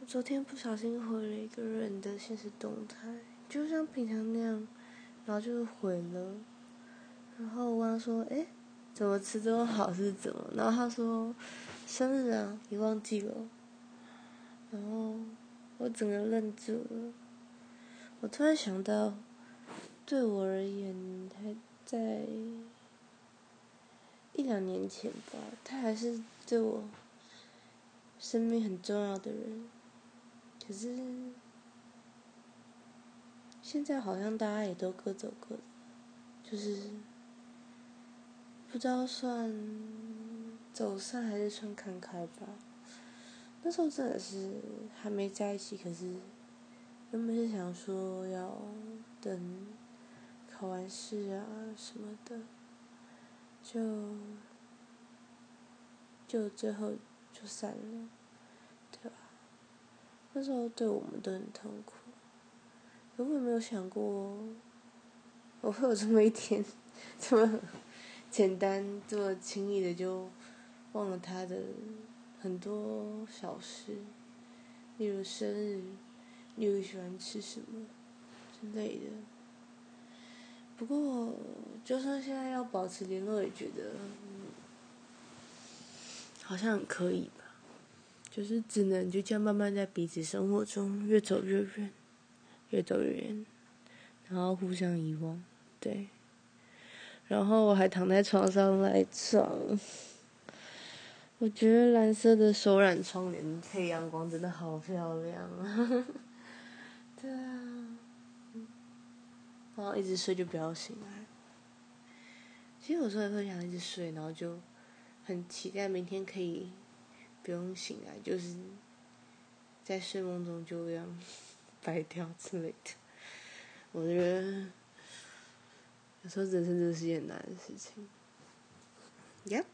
我昨天不小心回了一个人的现实动态，就像平常那样，然后就回了。然后我问说：“哎，怎么吃这么好是怎么？”然后他说：“生日啊，你忘记了。”然后我整个愣住了。我突然想到，对我而言，还在一两年前吧，他还是对我生命很重要的人。可是现在好像大家也都各走各的，就是不知道算走散还是算看开吧。那时候真的是还没在一起，可是。原本是想说要等考完试啊什么的，就就最后就散了，那时候对我们都很痛苦，根本没有想过我会有这么一天，这么简单、这么轻易的就忘了他的很多小事，例如生日。你喜欢吃什么之类的？不过，就算现在要保持联络，也觉得好像可以吧。就是只能就这样慢慢在彼此生活中越走越远，越走越远，然后互相遗忘。对。然后我还躺在床上赖床。我觉得蓝色的手染窗帘配阳光真的好漂亮啊！对啊，然后一直睡就不要醒来。其实有时候也会想一直睡，然后就很期待明天可以不用醒来，就是在睡梦中就这样白掉之类的。我觉得有时候人生真的是件难的事情。Yep。